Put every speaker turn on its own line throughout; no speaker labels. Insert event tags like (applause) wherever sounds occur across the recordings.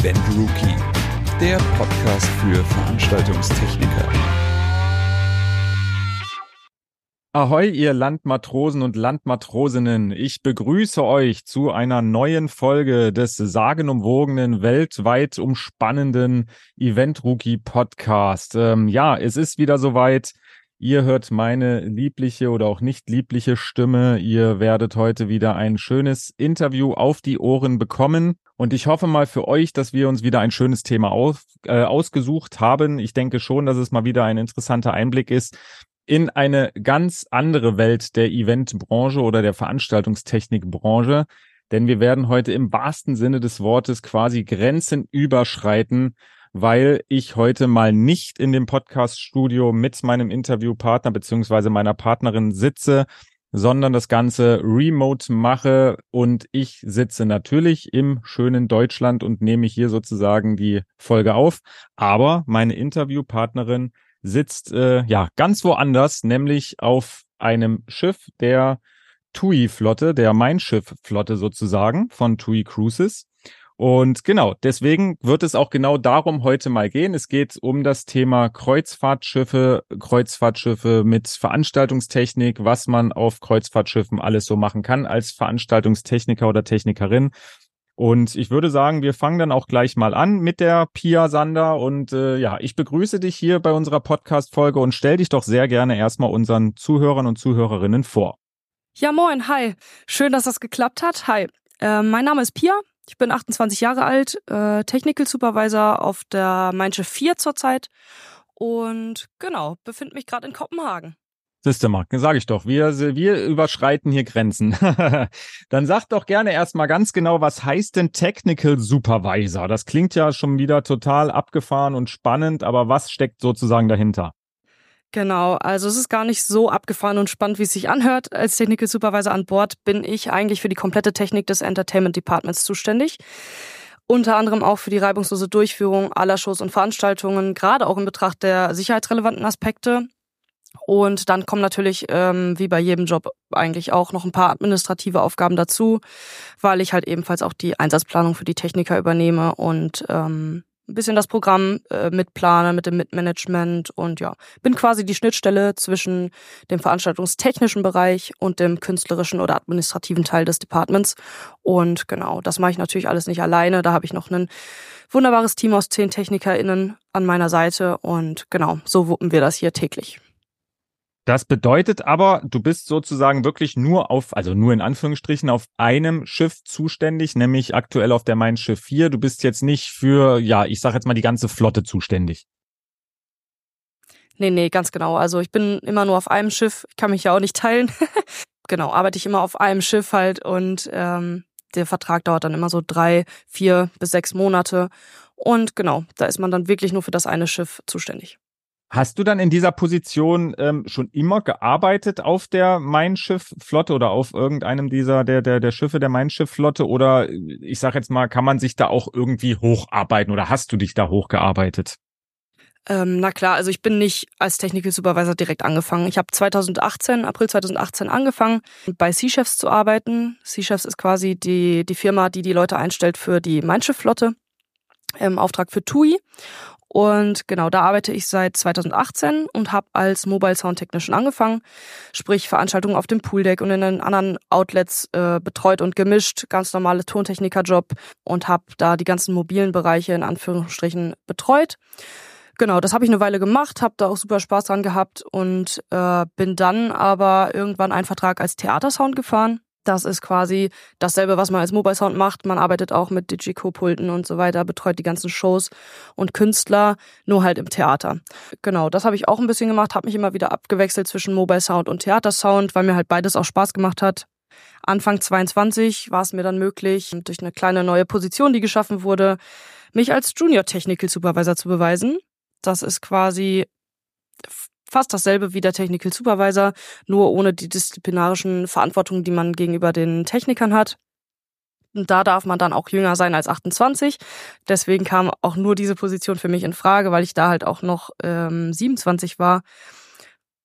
Event Rookie, der Podcast für Veranstaltungstechniker.
Ahoi, ihr Landmatrosen und Landmatrosinnen. Ich begrüße euch zu einer neuen Folge des sagenumwogenen, weltweit umspannenden Event Rookie Podcast. Ähm, ja, es ist wieder soweit. Ihr hört meine liebliche oder auch nicht liebliche Stimme. Ihr werdet heute wieder ein schönes Interview auf die Ohren bekommen. Und ich hoffe mal für euch, dass wir uns wieder ein schönes Thema auf, äh, ausgesucht haben. Ich denke schon, dass es mal wieder ein interessanter Einblick ist in eine ganz andere Welt der Eventbranche oder der Veranstaltungstechnikbranche. Denn wir werden heute im wahrsten Sinne des Wortes quasi Grenzen überschreiten weil ich heute mal nicht in dem Podcast-Studio mit meinem Interviewpartner beziehungsweise meiner Partnerin sitze, sondern das Ganze remote mache und ich sitze natürlich im schönen Deutschland und nehme hier sozusagen die Folge auf. Aber meine Interviewpartnerin sitzt äh, ja ganz woanders, nämlich auf einem Schiff der TUI-Flotte, der Mein Schiff-Flotte sozusagen von TUI Cruises. Und genau, deswegen wird es auch genau darum heute mal gehen. Es geht um das Thema Kreuzfahrtschiffe, Kreuzfahrtschiffe mit Veranstaltungstechnik, was man auf Kreuzfahrtschiffen alles so machen kann als Veranstaltungstechniker oder Technikerin. Und ich würde sagen, wir fangen dann auch gleich mal an mit der Pia Sander. Und äh, ja, ich begrüße dich hier bei unserer Podcast-Folge und stell dich doch sehr gerne erstmal unseren Zuhörern und Zuhörerinnen vor.
Ja, moin, hi. Schön, dass das geklappt hat. Hi. Äh, mein Name ist Pia. Ich bin 28 Jahre alt, äh, Technical Supervisor auf der Mein 4 zurzeit und genau, befinde mich gerade in Kopenhagen.
Siehste sage ich doch, wir, wir überschreiten hier Grenzen. (laughs) Dann sag doch gerne erstmal ganz genau, was heißt denn Technical Supervisor? Das klingt ja schon wieder total abgefahren und spannend, aber was steckt sozusagen dahinter?
Genau, also es ist gar nicht so abgefahren und spannend, wie es sich anhört. Als Technical Supervisor an Bord bin ich eigentlich für die komplette Technik des Entertainment Departments zuständig. Unter anderem auch für die reibungslose Durchführung aller Shows und Veranstaltungen, gerade auch in Betracht der sicherheitsrelevanten Aspekte. Und dann kommen natürlich, ähm, wie bei jedem Job, eigentlich auch noch ein paar administrative Aufgaben dazu, weil ich halt ebenfalls auch die Einsatzplanung für die Techniker übernehme und ähm, ein bisschen das Programm äh, mitplane mit dem Mitmanagement und ja, bin quasi die Schnittstelle zwischen dem veranstaltungstechnischen Bereich und dem künstlerischen oder administrativen Teil des Departments. Und genau, das mache ich natürlich alles nicht alleine. Da habe ich noch ein wunderbares Team aus zehn TechnikerInnen an meiner Seite und genau, so wuppen wir das hier täglich.
Das bedeutet aber, du bist sozusagen wirklich nur auf, also nur in Anführungsstrichen, auf einem Schiff zuständig, nämlich aktuell auf der Main Schiff 4. Du bist jetzt nicht für, ja, ich sag jetzt mal die ganze Flotte zuständig.
Nee, nee, ganz genau. Also ich bin immer nur auf einem Schiff, ich kann mich ja auch nicht teilen. (laughs) genau, arbeite ich immer auf einem Schiff halt und ähm, der Vertrag dauert dann immer so drei, vier bis sechs Monate. Und genau, da ist man dann wirklich nur für das eine Schiff zuständig.
Hast du dann in dieser Position ähm, schon immer gearbeitet auf der Mein Schiff Flotte oder auf irgendeinem dieser der der der Schiffe der Mein Schiff Flotte oder ich sag jetzt mal, kann man sich da auch irgendwie hocharbeiten oder hast du dich da hochgearbeitet?
Ähm, na klar, also ich bin nicht als Technical Supervisor direkt angefangen. Ich habe 2018, April 2018 angefangen, bei Sea Chefs zu arbeiten. Sea Chefs ist quasi die, die Firma, die die Leute einstellt für die Mein Schiff Flotte im Auftrag für TUI. Und genau, da arbeite ich seit 2018 und habe als Mobile Sound Technician angefangen, sprich Veranstaltungen auf dem Pooldeck und in den anderen Outlets äh, betreut und gemischt, ganz normale Tontechnikerjob und habe da die ganzen mobilen Bereiche in Anführungsstrichen betreut. Genau, das habe ich eine Weile gemacht, habe da auch super Spaß dran gehabt und äh, bin dann aber irgendwann einen Vertrag als Theatersound gefahren das ist quasi dasselbe, was man als Mobile Sound macht. Man arbeitet auch mit Digico-Pulten und so weiter, betreut die ganzen Shows und Künstler, nur halt im Theater. Genau, das habe ich auch ein bisschen gemacht, habe mich immer wieder abgewechselt zwischen Mobile Sound und Theatersound, weil mir halt beides auch Spaß gemacht hat. Anfang 22 war es mir dann möglich, durch eine kleine neue Position, die geschaffen wurde, mich als Junior Technical Supervisor zu beweisen. Das ist quasi fast dasselbe wie der Technical Supervisor, nur ohne die disziplinarischen Verantwortungen, die man gegenüber den Technikern hat. Und da darf man dann auch jünger sein als 28. Deswegen kam auch nur diese Position für mich in Frage, weil ich da halt auch noch ähm, 27 war.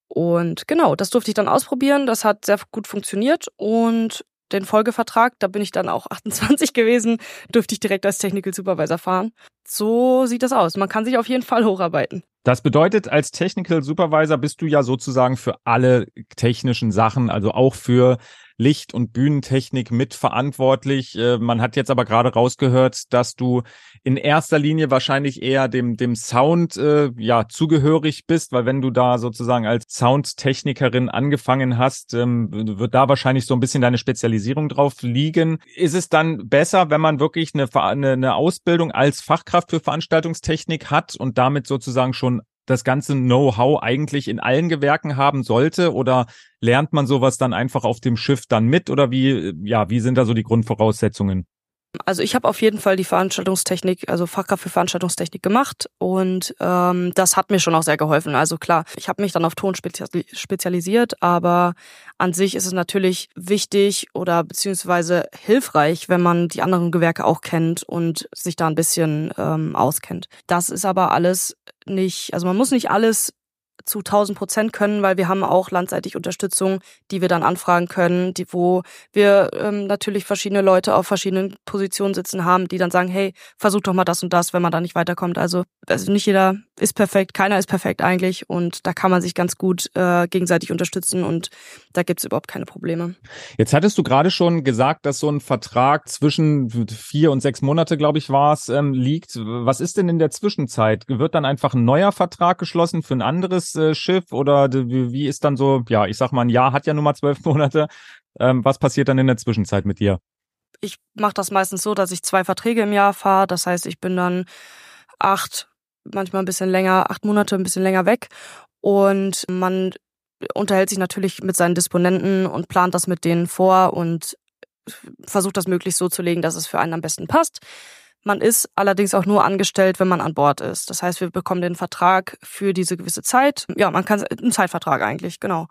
Und genau, das durfte ich dann ausprobieren. Das hat sehr gut funktioniert. Und den Folgevertrag, da bin ich dann auch (laughs) 28 gewesen, dürfte ich direkt als Technical Supervisor fahren. So sieht das aus. Man kann sich auf jeden Fall hocharbeiten.
Das bedeutet, als Technical Supervisor bist du ja sozusagen für alle technischen Sachen, also auch für Licht- und Bühnentechnik mitverantwortlich. Äh, man hat jetzt aber gerade rausgehört, dass du in erster Linie wahrscheinlich eher dem, dem Sound äh, ja zugehörig bist, weil wenn du da sozusagen als Soundtechnikerin angefangen hast, ähm, wird da wahrscheinlich so ein bisschen deine Spezialisierung drauf liegen. Ist es dann besser, wenn man wirklich eine, eine, eine Ausbildung als Fachkraft für Veranstaltungstechnik hat und damit sozusagen schon das ganze Know-how eigentlich in allen Gewerken haben sollte oder lernt man sowas dann einfach auf dem Schiff dann mit oder wie ja, wie sind da so die Grundvoraussetzungen?
Also ich habe auf jeden Fall die Veranstaltungstechnik, also Fachkraft für Veranstaltungstechnik gemacht und ähm, das hat mir schon auch sehr geholfen. Also klar, ich habe mich dann auf Ton spezialisiert, aber an sich ist es natürlich wichtig oder beziehungsweise hilfreich, wenn man die anderen Gewerke auch kennt und sich da ein bisschen ähm, auskennt. Das ist aber alles nicht, also man muss nicht alles zu 1000 Prozent können, weil wir haben auch landseitig Unterstützung, die wir dann anfragen können, die, wo wir ähm, natürlich verschiedene Leute auf verschiedenen Positionen sitzen haben, die dann sagen, hey, versuch doch mal das und das, wenn man da nicht weiterkommt. Also, also nicht jeder ist perfekt, keiner ist perfekt eigentlich und da kann man sich ganz gut äh, gegenseitig unterstützen und da gibt's überhaupt keine Probleme.
Jetzt hattest du gerade schon gesagt, dass so ein Vertrag zwischen vier und sechs Monate, glaube ich, war es, ähm, liegt. Was ist denn in der Zwischenzeit? Wird dann einfach ein neuer Vertrag geschlossen für ein anderes äh, Schiff oder wie ist dann so, ja, ich sag mal, ein Jahr hat ja nun mal zwölf (laughs) Monate. Ähm, was passiert dann in der Zwischenzeit mit dir?
Ich mache das meistens so, dass ich zwei Verträge im Jahr fahre. Das heißt, ich bin dann acht, manchmal ein bisschen länger, acht Monate ein bisschen länger weg. Und man unterhält sich natürlich mit seinen Disponenten und plant das mit denen vor und versucht das möglichst so zu legen, dass es für einen am besten passt. Man ist allerdings auch nur angestellt, wenn man an Bord ist. Das heißt, wir bekommen den Vertrag für diese gewisse Zeit. Ja, man kann einen Zeitvertrag eigentlich, genau.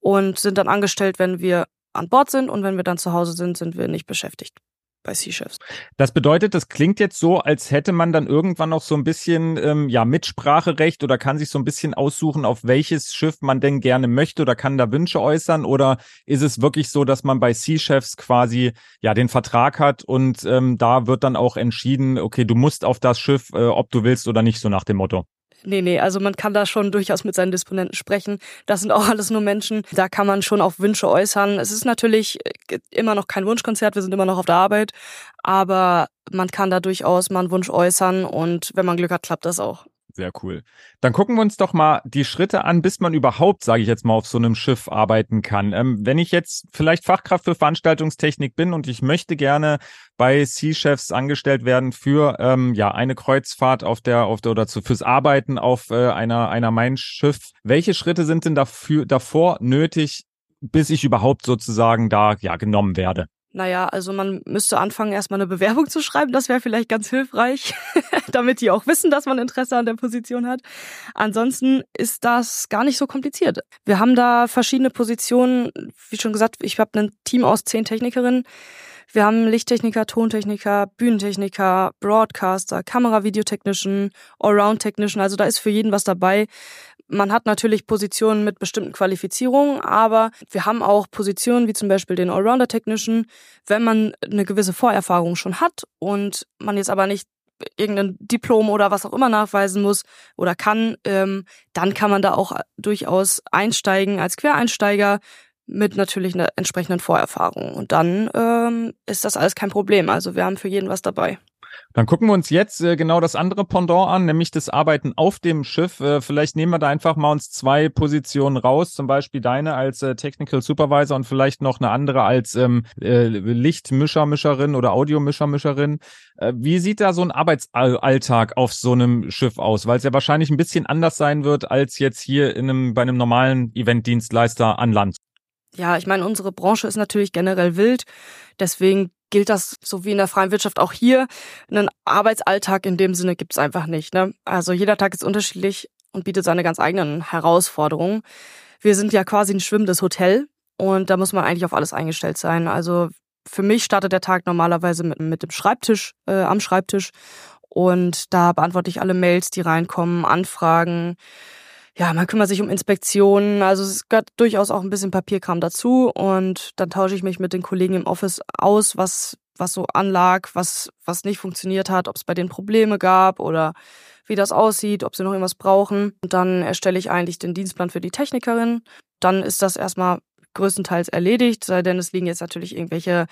Und sind dann angestellt, wenn wir an Bord sind und wenn wir dann zu Hause sind, sind wir nicht beschäftigt bei Sea Chefs.
Das bedeutet, das klingt jetzt so, als hätte man dann irgendwann noch so ein bisschen ähm, ja Mitspracherecht oder kann sich so ein bisschen aussuchen, auf welches Schiff man denn gerne möchte oder kann da Wünsche äußern oder ist es wirklich so, dass man bei Sea Chefs quasi ja den Vertrag hat und ähm, da wird dann auch entschieden, okay, du musst auf das Schiff, äh, ob du willst oder nicht, so nach dem Motto.
Nee, nee, also man kann da schon durchaus mit seinen Disponenten sprechen. Das sind auch (laughs) alles nur Menschen. Da kann man schon auch Wünsche äußern. Es ist natürlich äh, immer noch kein Wunschkonzert, wir sind immer noch auf der Arbeit, aber man kann da durchaus mal einen Wunsch äußern und wenn man Glück hat, klappt das auch.
Sehr cool. Dann gucken wir uns doch mal die Schritte an, bis man überhaupt, sage ich jetzt mal, auf so einem Schiff arbeiten kann. Ähm, wenn ich jetzt vielleicht Fachkraft für Veranstaltungstechnik bin und ich möchte gerne bei Sea Chefs angestellt werden für ähm, ja eine Kreuzfahrt auf der auf der oder zu, fürs Arbeiten auf äh, einer einer Mein Schiff. Welche Schritte sind denn dafür davor nötig, bis ich überhaupt sozusagen da ja genommen werde?
Naja, also man müsste anfangen, erstmal eine Bewerbung zu schreiben. Das wäre vielleicht ganz hilfreich, (laughs) damit die auch wissen, dass man Interesse an der Position hat. Ansonsten ist das gar nicht so kompliziert. Wir haben da verschiedene Positionen. Wie schon gesagt, ich habe ein Team aus zehn Technikerinnen. Wir haben Lichttechniker, Tontechniker, Bühnentechniker, Broadcaster, Kamera-Videotechnician, Allround-Technician. Also da ist für jeden was dabei. Man hat natürlich Positionen mit bestimmten Qualifizierungen, aber wir haben auch Positionen wie zum Beispiel den Allrounder Technician, wenn man eine gewisse Vorerfahrung schon hat und man jetzt aber nicht irgendein Diplom oder was auch immer nachweisen muss oder kann, ähm, dann kann man da auch durchaus einsteigen als Quereinsteiger mit natürlich einer entsprechenden Vorerfahrung. Und dann ähm, ist das alles kein Problem. Also wir haben für jeden was dabei.
Dann gucken wir uns jetzt äh, genau das andere Pendant an, nämlich das Arbeiten auf dem Schiff. Äh, vielleicht nehmen wir da einfach mal uns zwei Positionen raus, zum Beispiel deine als äh, Technical Supervisor und vielleicht noch eine andere als ähm, äh, Lichtmischermischerin oder Audiomischermischerin. Äh, wie sieht da so ein Arbeitsalltag auf so einem Schiff aus? Weil es ja wahrscheinlich ein bisschen anders sein wird als jetzt hier in einem, bei einem normalen Eventdienstleister an Land.
Ja, ich meine, unsere Branche ist natürlich generell wild. Deswegen gilt das so wie in der freien Wirtschaft auch hier. Einen Arbeitsalltag in dem Sinne gibt's einfach nicht. Ne? Also jeder Tag ist unterschiedlich und bietet seine ganz eigenen Herausforderungen. Wir sind ja quasi ein schwimmendes Hotel und da muss man eigentlich auf alles eingestellt sein. Also für mich startet der Tag normalerweise mit, mit dem Schreibtisch, äh, am Schreibtisch und da beantworte ich alle Mails, die reinkommen, Anfragen, ja, man kümmert sich um Inspektionen, also es gehört durchaus auch ein bisschen Papierkram dazu und dann tausche ich mich mit den Kollegen im Office aus, was was so anlag, was was nicht funktioniert hat, ob es bei denen Probleme gab oder wie das aussieht, ob sie noch irgendwas brauchen. Und dann erstelle ich eigentlich den Dienstplan für die Technikerin. Dann ist das erstmal größtenteils erledigt, sei denn es liegen jetzt natürlich irgendwelche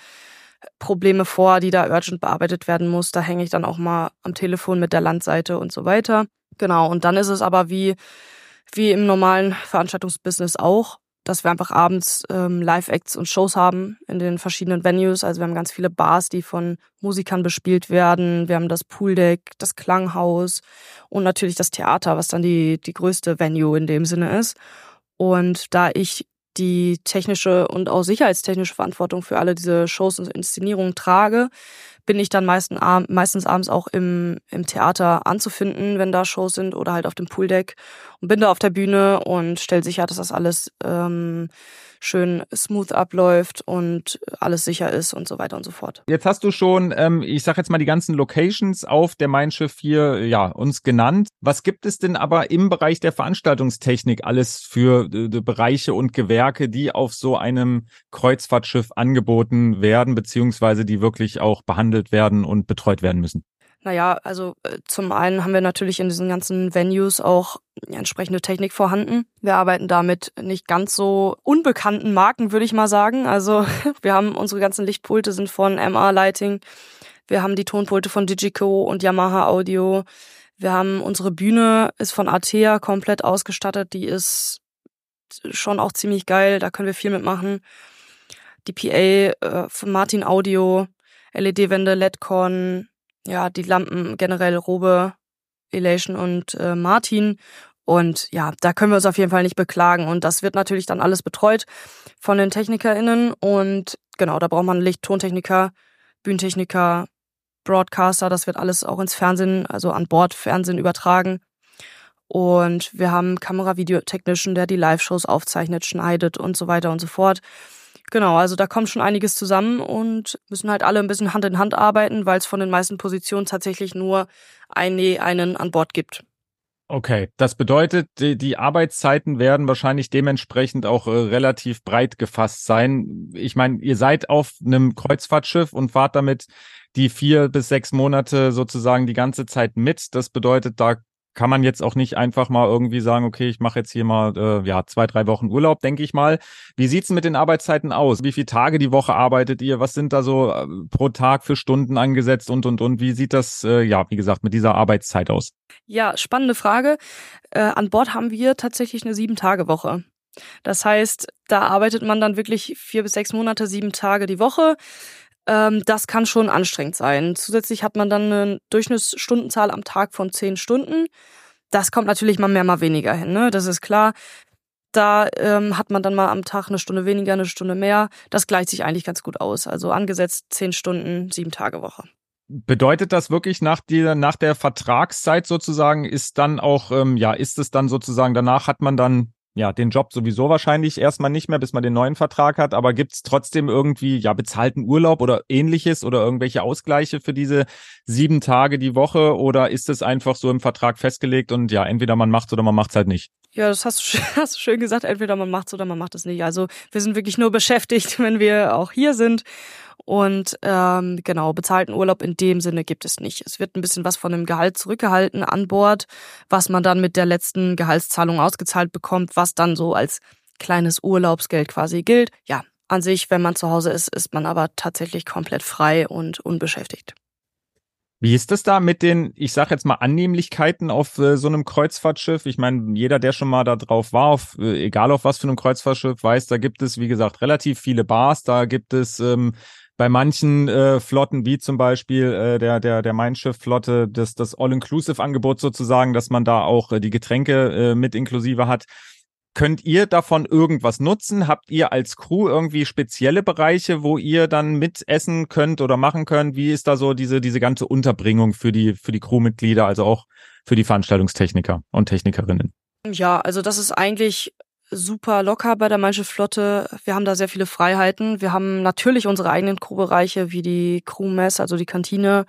Probleme vor, die da urgent bearbeitet werden muss. Da hänge ich dann auch mal am Telefon mit der Landseite und so weiter. Genau, und dann ist es aber wie, wie im normalen Veranstaltungsbusiness auch, dass wir einfach abends ähm, Live-Acts und Shows haben in den verschiedenen Venues. Also wir haben ganz viele Bars, die von Musikern bespielt werden. Wir haben das Pooldeck, das Klanghaus und natürlich das Theater, was dann die, die größte Venue in dem Sinne ist. Und da ich die technische und auch sicherheitstechnische Verantwortung für alle diese Shows und Inszenierungen trage, bin ich dann meistens, meistens abends auch im, im Theater anzufinden, wenn da Shows sind oder halt auf dem Pooldeck und bin da auf der Bühne und stelle sicher, dass das alles ähm, schön smooth abläuft und alles sicher ist und so weiter und so fort.
Jetzt hast du schon, ähm, ich sag jetzt mal die ganzen Locations auf der Mein Schiff hier, ja, uns genannt. Was gibt es denn aber im Bereich der Veranstaltungstechnik alles für äh, Bereiche und Gewerke, die auf so einem Kreuzfahrtschiff angeboten werden, beziehungsweise die wirklich auch behandelt werden und betreut werden müssen?
Naja, also äh, zum einen haben wir natürlich in diesen ganzen Venues auch entsprechende Technik vorhanden. Wir arbeiten da mit nicht ganz so unbekannten Marken, würde ich mal sagen. Also (laughs) wir haben unsere ganzen Lichtpulte sind von MR Lighting. Wir haben die Tonpulte von Digico und Yamaha Audio. Wir haben unsere Bühne ist von Atea komplett ausgestattet. Die ist schon auch ziemlich geil. Da können wir viel mitmachen. Die PA äh, von Martin Audio, LED-Wände, LEDCon, ja, die Lampen generell Robe, Elation und äh, Martin. Und ja, da können wir uns auf jeden Fall nicht beklagen. Und das wird natürlich dann alles betreut von den TechnikerInnen. Und genau, da braucht man Licht, Tontechniker, Bühnentechniker, Broadcaster. Das wird alles auch ins Fernsehen, also an Bord Fernsehen übertragen. Und wir haben Kamera-Video-Technician, der die Live-Shows aufzeichnet, schneidet und so weiter und so fort. Genau, also da kommt schon einiges zusammen und müssen halt alle ein bisschen Hand in Hand arbeiten, weil es von den meisten Positionen tatsächlich nur eine, einen an Bord gibt.
Okay, das bedeutet, die, die Arbeitszeiten werden wahrscheinlich dementsprechend auch äh, relativ breit gefasst sein. Ich meine, ihr seid auf einem Kreuzfahrtschiff und fahrt damit die vier bis sechs Monate sozusagen die ganze Zeit mit. Das bedeutet, da kann man jetzt auch nicht einfach mal irgendwie sagen, okay, ich mache jetzt hier mal äh, ja zwei, drei Wochen Urlaub, denke ich mal. Wie sieht's mit den Arbeitszeiten aus? Wie viele Tage die Woche arbeitet ihr? Was sind da so äh, pro Tag für Stunden angesetzt und und und? Wie sieht das, äh, ja, wie gesagt, mit dieser Arbeitszeit aus?
Ja, spannende Frage. Äh, an Bord haben wir tatsächlich eine Sieben-Tage-Woche. Das heißt, da arbeitet man dann wirklich vier bis sechs Monate, sieben Tage die Woche. Ähm, das kann schon anstrengend sein. Zusätzlich hat man dann eine Durchschnittsstundenzahl am Tag von zehn Stunden. Das kommt natürlich mal mehr, mal weniger hin, ne? Das ist klar. Da ähm, hat man dann mal am Tag eine Stunde weniger, eine Stunde mehr. Das gleicht sich eigentlich ganz gut aus. Also angesetzt zehn Stunden, sieben Tage Woche.
Bedeutet das wirklich nach der, nach der Vertragszeit sozusagen ist dann auch, ähm, ja, ist es dann sozusagen, danach hat man dann ja, den Job sowieso wahrscheinlich erstmal nicht mehr, bis man den neuen Vertrag hat, aber gibt's trotzdem irgendwie ja bezahlten Urlaub oder ähnliches oder irgendwelche Ausgleiche für diese sieben Tage die Woche oder ist es einfach so im Vertrag festgelegt und ja, entweder man macht's oder man macht's halt nicht?
Ja, das hast du, (laughs) hast du schön gesagt, entweder man macht's oder man macht es nicht. Also wir sind wirklich nur beschäftigt, (laughs) wenn wir auch hier sind und ähm, genau, bezahlten Urlaub in dem Sinne gibt es nicht. Es wird ein bisschen was von dem Gehalt zurückgehalten an Bord, was man dann mit der letzten Gehaltszahlung ausgezahlt bekommt, was dann so als kleines Urlaubsgeld quasi gilt. Ja, an sich, wenn man zu Hause ist, ist man aber tatsächlich komplett frei und unbeschäftigt.
Wie ist das da mit den, ich sage jetzt mal, Annehmlichkeiten auf äh, so einem Kreuzfahrtschiff? Ich meine, jeder, der schon mal da drauf war, auf, äh, egal auf was für einem Kreuzfahrtschiff, weiß, da gibt es, wie gesagt, relativ viele Bars, da gibt es ähm, bei manchen äh, Flotten, wie zum Beispiel äh, der, der, der Mein Schiff-Flotte, das, das All-Inclusive-Angebot sozusagen, dass man da auch äh, die Getränke äh, mit inklusive hat. Könnt ihr davon irgendwas nutzen? Habt ihr als Crew irgendwie spezielle Bereiche, wo ihr dann mit essen könnt oder machen könnt? Wie ist da so diese, diese ganze Unterbringung für die, für die Crewmitglieder, also auch für die Veranstaltungstechniker und Technikerinnen?
Ja, also das ist eigentlich super locker bei der Manche Flotte. Wir haben da sehr viele Freiheiten. Wir haben natürlich unsere eigenen Crewbereiche wie die Crewmess, also die Kantine.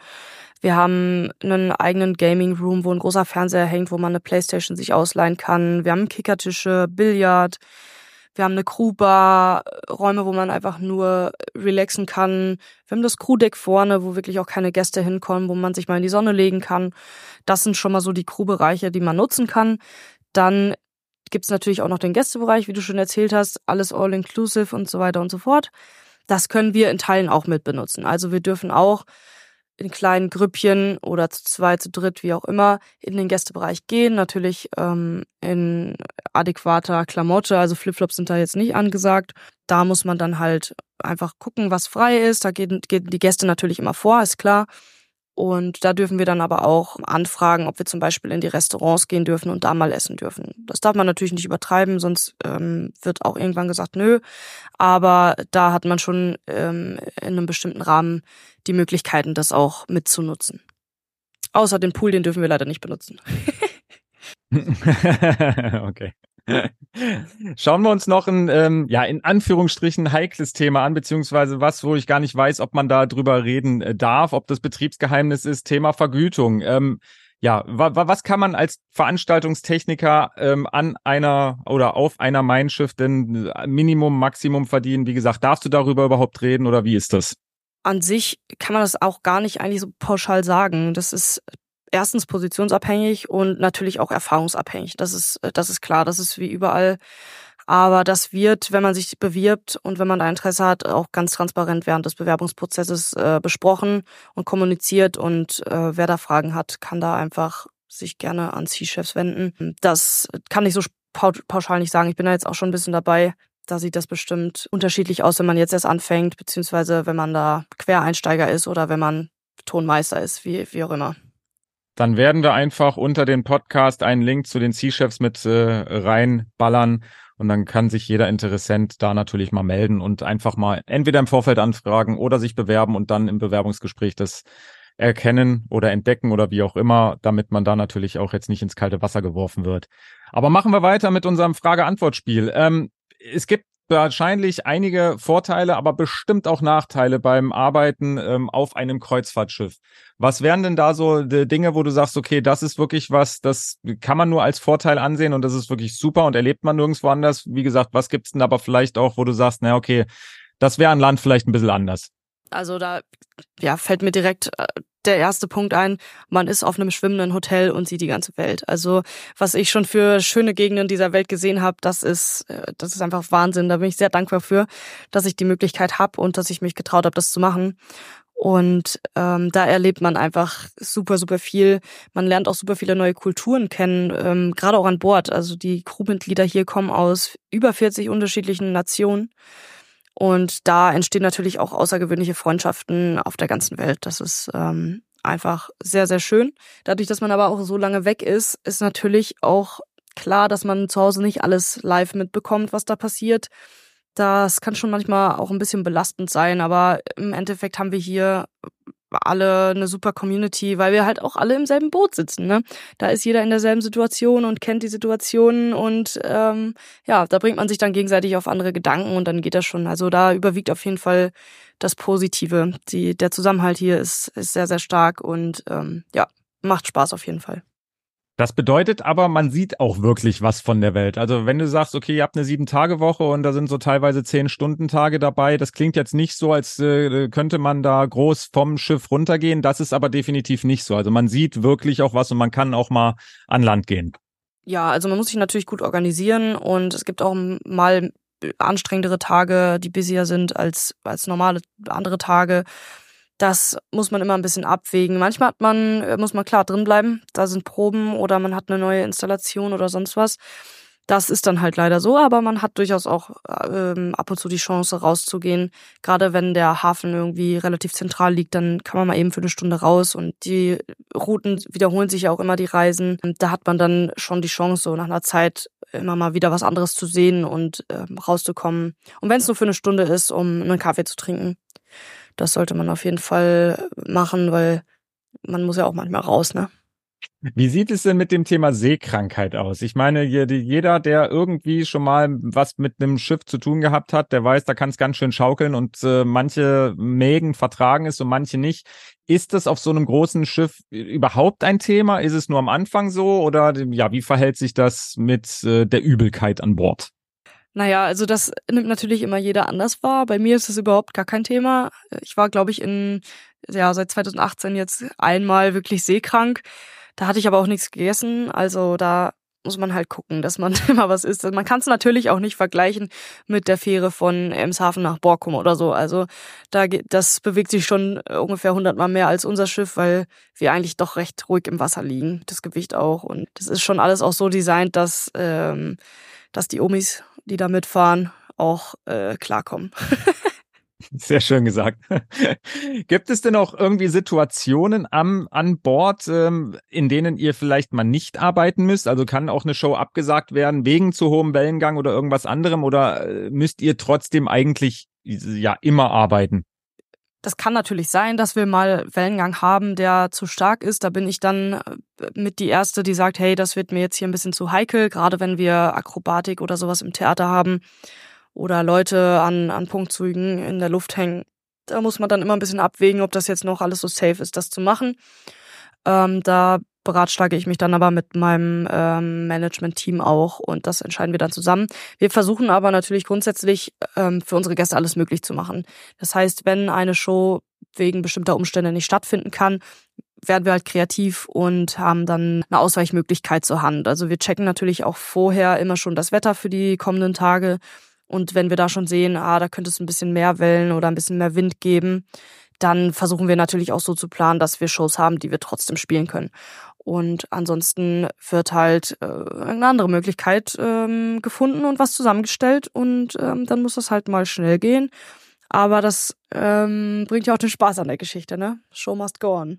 Wir haben einen eigenen Gaming Room, wo ein großer Fernseher hängt, wo man eine Playstation sich ausleihen kann. Wir haben Kickertische, Billard. Wir haben eine Crewbar, Räume, wo man einfach nur relaxen kann. Wir haben das Crewdeck vorne, wo wirklich auch keine Gäste hinkommen, wo man sich mal in die Sonne legen kann. Das sind schon mal so die Crewbereiche, die man nutzen kann. Dann gibt's natürlich auch noch den Gästebereich, wie du schon erzählt hast, alles all-inclusive und so weiter und so fort. Das können wir in Teilen auch mit benutzen. Also wir dürfen auch in kleinen Grüppchen oder zu zweit, zu dritt, wie auch immer, in den Gästebereich gehen. Natürlich ähm, in adäquater Klamotte, also Flipflops sind da jetzt nicht angesagt. Da muss man dann halt einfach gucken, was frei ist. Da gehen, gehen die Gäste natürlich immer vor, ist klar. Und da dürfen wir dann aber auch anfragen, ob wir zum Beispiel in die Restaurants gehen dürfen und da mal essen dürfen. Das darf man natürlich nicht übertreiben, sonst ähm, wird auch irgendwann gesagt, nö. Aber da hat man schon ähm, in einem bestimmten Rahmen die Möglichkeiten, das auch mitzunutzen. Außer den Pool, den dürfen wir leider nicht benutzen. (laughs)
okay. (laughs) Schauen wir uns noch ein, ähm, ja, in Anführungsstrichen heikles Thema an, beziehungsweise was, wo ich gar nicht weiß, ob man da drüber reden äh, darf, ob das Betriebsgeheimnis ist, Thema Vergütung. Ähm, ja, wa was kann man als Veranstaltungstechniker ähm, an einer oder auf einer Mein Schiff denn äh, Minimum, Maximum verdienen? Wie gesagt, darfst du darüber überhaupt reden oder wie ist das?
An sich kann man das auch gar nicht eigentlich so pauschal sagen. Das ist erstens positionsabhängig und natürlich auch erfahrungsabhängig. Das ist, äh, das ist klar, das ist wie überall. Aber das wird, wenn man sich bewirbt und wenn man da Interesse hat, auch ganz transparent während des Bewerbungsprozesses äh, besprochen und kommuniziert. Und äh, wer da Fragen hat, kann da einfach sich gerne an C-Chefs wenden. Das kann ich so pauschal nicht sagen. Ich bin da jetzt auch schon ein bisschen dabei. Da sieht das bestimmt unterschiedlich aus, wenn man jetzt erst anfängt, beziehungsweise wenn man da Quereinsteiger ist oder wenn man Tonmeister ist, wie, wie auch immer.
Dann werden wir einfach unter den Podcast einen Link zu den C-Chefs mit äh, reinballern und dann kann sich jeder Interessent da natürlich mal melden und einfach mal entweder im Vorfeld anfragen oder sich bewerben und dann im Bewerbungsgespräch das erkennen oder entdecken oder wie auch immer, damit man da natürlich auch jetzt nicht ins kalte Wasser geworfen wird. Aber machen wir weiter mit unserem Frage-Antwort-Spiel. Ähm, es gibt wahrscheinlich einige Vorteile, aber bestimmt auch Nachteile beim Arbeiten ähm, auf einem Kreuzfahrtschiff. Was wären denn da so Dinge, wo du sagst, okay, das ist wirklich was, das kann man nur als Vorteil ansehen und das ist wirklich super und erlebt man nirgendwo anders? Wie gesagt, was gibt's denn aber vielleicht auch, wo du sagst, na okay, das wäre an Land vielleicht ein bisschen anders?
Also da ja, fällt mir direkt äh, der erste Punkt ein, man ist auf einem schwimmenden Hotel und sieht die ganze Welt. Also was ich schon für schöne Gegenden dieser Welt gesehen habe, das ist, äh, das ist einfach Wahnsinn. Da bin ich sehr dankbar für, dass ich die Möglichkeit habe und dass ich mich getraut habe, das zu machen. Und ähm, da erlebt man einfach super, super viel. Man lernt auch super viele neue Kulturen kennen, ähm, gerade auch an Bord. Also die Crewmitglieder hier kommen aus über 40 unterschiedlichen Nationen. Und da entstehen natürlich auch außergewöhnliche Freundschaften auf der ganzen Welt. Das ist ähm, einfach sehr, sehr schön. Dadurch, dass man aber auch so lange weg ist, ist natürlich auch klar, dass man zu Hause nicht alles live mitbekommt, was da passiert. Das kann schon manchmal auch ein bisschen belastend sein, aber im Endeffekt haben wir hier alle eine super Community, weil wir halt auch alle im selben Boot sitzen. Ne? Da ist jeder in derselben Situation und kennt die Situation und ähm, ja, da bringt man sich dann gegenseitig auf andere Gedanken und dann geht das schon. Also da überwiegt auf jeden Fall das Positive. Die, der Zusammenhalt hier ist, ist sehr, sehr stark und ähm, ja, macht Spaß auf jeden Fall.
Das bedeutet aber, man sieht auch wirklich was von der Welt. Also wenn du sagst, okay, ihr habt eine Sieben-Tage-Woche und da sind so teilweise Zehn-Stunden-Tage dabei, das klingt jetzt nicht so, als äh, könnte man da groß vom Schiff runtergehen. Das ist aber definitiv nicht so. Also man sieht wirklich auch was und man kann auch mal an Land gehen.
Ja, also man muss sich natürlich gut organisieren und es gibt auch mal anstrengendere Tage, die busier sind als, als normale andere Tage. Das muss man immer ein bisschen abwägen. Manchmal hat man, äh, muss man klar drin bleiben. Da sind Proben oder man hat eine neue Installation oder sonst was. Das ist dann halt leider so, aber man hat durchaus auch ähm, ab und zu die Chance rauszugehen. Gerade wenn der Hafen irgendwie relativ zentral liegt, dann kann man mal eben für eine Stunde raus und die Routen wiederholen sich ja auch immer die Reisen. Und da hat man dann schon die Chance, so nach einer Zeit immer mal wieder was anderes zu sehen und ähm, rauszukommen. Und wenn es nur für eine Stunde ist, um einen Kaffee zu trinken. Das sollte man auf jeden Fall machen, weil man muss ja auch manchmal raus, ne?
Wie sieht es denn mit dem Thema Seekrankheit aus? Ich meine, jeder, der irgendwie schon mal was mit einem Schiff zu tun gehabt hat, der weiß, da kann es ganz schön schaukeln und äh, manche Mägen vertragen es und manche nicht. Ist das auf so einem großen Schiff überhaupt ein Thema? Ist es nur am Anfang so oder ja, wie verhält sich das mit äh, der Übelkeit an Bord?
Naja, also das nimmt natürlich immer jeder anders wahr. Bei mir ist es überhaupt gar kein Thema. Ich war, glaube ich, in, ja, seit 2018 jetzt einmal wirklich seekrank. Da hatte ich aber auch nichts gegessen. Also da muss man halt gucken, dass man (laughs) immer was isst. Man kann es natürlich auch nicht vergleichen mit der Fähre von Emshaven nach Borkum oder so. Also da das bewegt sich schon ungefähr hundertmal mehr als unser Schiff, weil wir eigentlich doch recht ruhig im Wasser liegen. Das Gewicht auch und das ist schon alles auch so designt, dass ähm, dass die Omis, die da mitfahren, auch äh, klarkommen. (laughs)
Sehr schön gesagt. (laughs) Gibt es denn auch irgendwie Situationen am, an Bord, ähm, in denen ihr vielleicht mal nicht arbeiten müsst? Also kann auch eine Show abgesagt werden wegen zu hohem Wellengang oder irgendwas anderem oder äh, müsst ihr trotzdem eigentlich ja immer arbeiten?
Das kann natürlich sein, dass wir mal Wellengang haben, der zu stark ist. Da bin ich dann äh, mit die Erste, die sagt, hey, das wird mir jetzt hier ein bisschen zu heikel, gerade wenn wir Akrobatik oder sowas im Theater haben oder Leute an, an Punktzügen in der Luft hängen. Da muss man dann immer ein bisschen abwägen, ob das jetzt noch alles so safe ist, das zu machen. Ähm, da beratschlage ich mich dann aber mit meinem ähm, Management-Team auch und das entscheiden wir dann zusammen. Wir versuchen aber natürlich grundsätzlich ähm, für unsere Gäste alles möglich zu machen. Das heißt, wenn eine Show wegen bestimmter Umstände nicht stattfinden kann, werden wir halt kreativ und haben dann eine Ausweichmöglichkeit zur Hand. Also wir checken natürlich auch vorher immer schon das Wetter für die kommenden Tage und wenn wir da schon sehen, ah, da könnte es ein bisschen mehr Wellen oder ein bisschen mehr Wind geben, dann versuchen wir natürlich auch so zu planen, dass wir Shows haben, die wir trotzdem spielen können. Und ansonsten wird halt äh, eine andere Möglichkeit ähm, gefunden und was zusammengestellt und ähm, dann muss das halt mal schnell gehen. Aber das ähm, bringt ja auch den Spaß an der Geschichte, ne? Show must go on.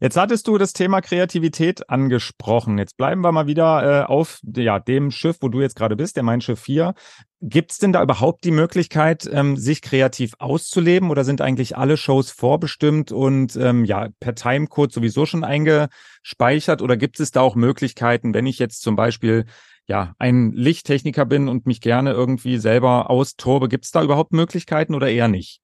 Jetzt hattest du das Thema Kreativität angesprochen. Jetzt bleiben wir mal wieder äh, auf ja, dem Schiff, wo du jetzt gerade bist, der Mein Schiff 4. Gibt es denn da überhaupt die Möglichkeit, ähm, sich kreativ auszuleben oder sind eigentlich alle Shows vorbestimmt und ähm, ja per Timecode sowieso schon eingespeichert? Oder gibt es da auch Möglichkeiten, wenn ich jetzt zum Beispiel ja ein Lichttechniker bin und mich gerne irgendwie selber austobe, gibt es da überhaupt Möglichkeiten oder eher nicht?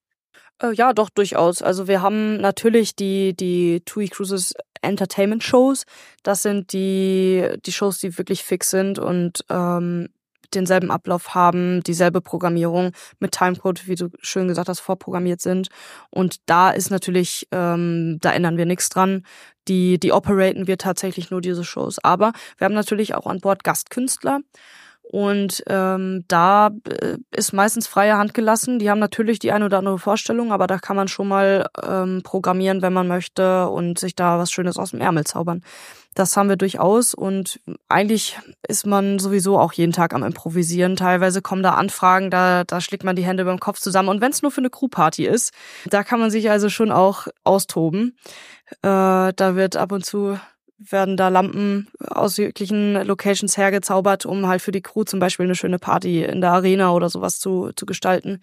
Äh, ja, doch, durchaus. Also wir haben natürlich die, die TUI Cruises Entertainment Shows. Das sind die, die Shows, die wirklich fix sind und ähm, denselben Ablauf haben, dieselbe Programmierung mit Timecode, wie du schön gesagt hast, vorprogrammiert sind. Und da ist natürlich, ähm, da ändern wir nichts dran. Die, die operaten wir tatsächlich nur diese Shows. Aber wir haben natürlich auch an Bord Gastkünstler. Und ähm, da äh, ist meistens freie Hand gelassen. Die haben natürlich die eine oder andere Vorstellung, aber da kann man schon mal ähm, programmieren, wenn man möchte und sich da was Schönes aus dem Ärmel zaubern. Das haben wir durchaus und eigentlich ist man sowieso auch jeden Tag am Improvisieren. Teilweise kommen da Anfragen, da, da schlägt man die Hände beim Kopf zusammen. Und wenn es nur für eine Crewparty ist, da kann man sich also schon auch austoben. Äh, da wird ab und zu werden da Lampen aus jeglichen Locations hergezaubert, um halt für die Crew zum Beispiel eine schöne Party in der Arena oder sowas zu, zu gestalten.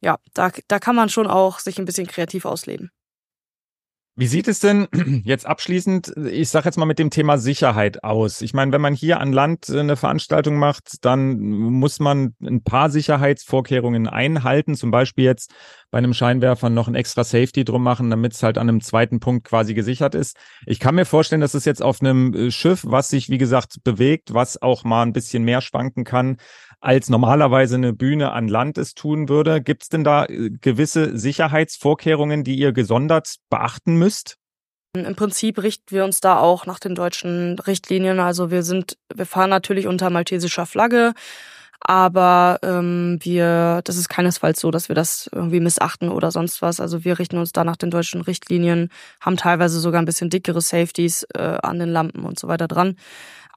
Ja, da, da kann man schon auch sich ein bisschen kreativ ausleben.
Wie sieht es denn (clears throat) jetzt abschließend, ich sage jetzt mal mit dem Thema Sicherheit aus? Ich meine, wenn man hier an Land eine Veranstaltung macht, dann muss man ein paar Sicherheitsvorkehrungen einhalten, zum Beispiel jetzt bei einem Scheinwerfer noch ein extra Safety drum machen, damit es halt an einem zweiten Punkt quasi gesichert ist. Ich kann mir vorstellen, dass es jetzt auf einem äh, Schiff, was sich, wie gesagt, bewegt, was auch mal ein bisschen mehr schwanken kann, als normalerweise eine Bühne an Land es tun würde. Gibt es denn da äh, gewisse Sicherheitsvorkehrungen, die ihr gesondert beachten müsst?
Im Prinzip richten wir uns da auch nach den deutschen Richtlinien. Also wir sind, wir fahren natürlich unter maltesischer Flagge, aber ähm, wir, das ist keinesfalls so, dass wir das irgendwie missachten oder sonst was. Also wir richten uns da nach den deutschen Richtlinien, haben teilweise sogar ein bisschen dickere Safeties äh, an den Lampen und so weiter dran.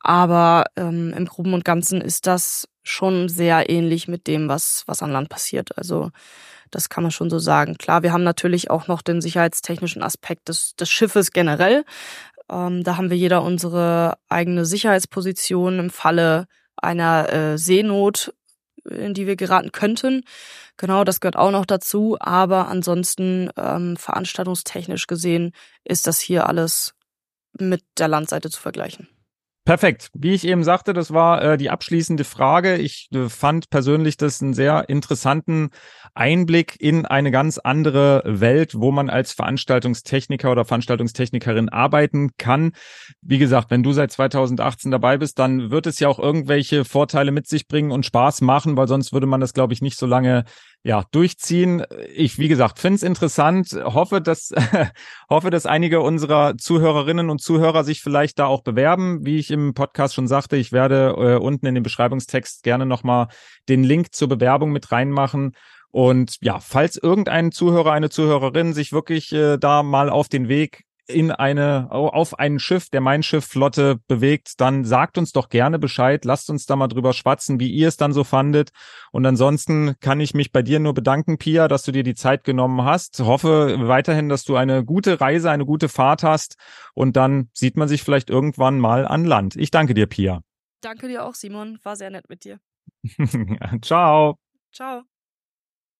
Aber ähm, im Groben und Ganzen ist das schon sehr ähnlich mit dem, was, was an Land passiert. Also das kann man schon so sagen. Klar, wir haben natürlich auch noch den sicherheitstechnischen Aspekt des, des Schiffes generell. Ähm, da haben wir jeder unsere eigene Sicherheitsposition im Falle einer äh, Seenot, in die wir geraten könnten. Genau, das gehört auch noch dazu. Aber ansonsten ähm, veranstaltungstechnisch gesehen ist das hier alles mit der Landseite zu vergleichen.
Perfekt. Wie ich eben sagte, das war äh, die abschließende Frage. Ich äh, fand persönlich das einen sehr interessanten Einblick in eine ganz andere Welt, wo man als Veranstaltungstechniker oder Veranstaltungstechnikerin arbeiten kann. Wie gesagt, wenn du seit 2018 dabei bist, dann wird es ja auch irgendwelche Vorteile mit sich bringen und Spaß machen, weil sonst würde man das, glaube ich, nicht so lange ja, durchziehen. Ich, wie gesagt, finde es interessant. Hoffe, dass, (laughs) hoffe, dass einige unserer Zuhörerinnen und Zuhörer sich vielleicht da auch bewerben. Wie ich im Podcast schon sagte, ich werde äh, unten in den Beschreibungstext gerne nochmal den Link zur Bewerbung mit reinmachen. Und ja, falls irgendein Zuhörer, eine Zuhörerin sich wirklich äh, da mal auf den Weg in eine, auf ein Schiff der Mein Schiff Flotte bewegt, dann sagt uns doch gerne Bescheid. Lasst uns da mal drüber schwatzen, wie ihr es dann so fandet. Und ansonsten kann ich mich bei dir nur bedanken, Pia, dass du dir die Zeit genommen hast. Hoffe weiterhin, dass du eine gute Reise, eine gute Fahrt hast. Und dann sieht man sich vielleicht irgendwann mal an Land. Ich danke dir, Pia.
Danke dir auch, Simon. War sehr nett mit dir. (laughs)
Ciao.
Ciao.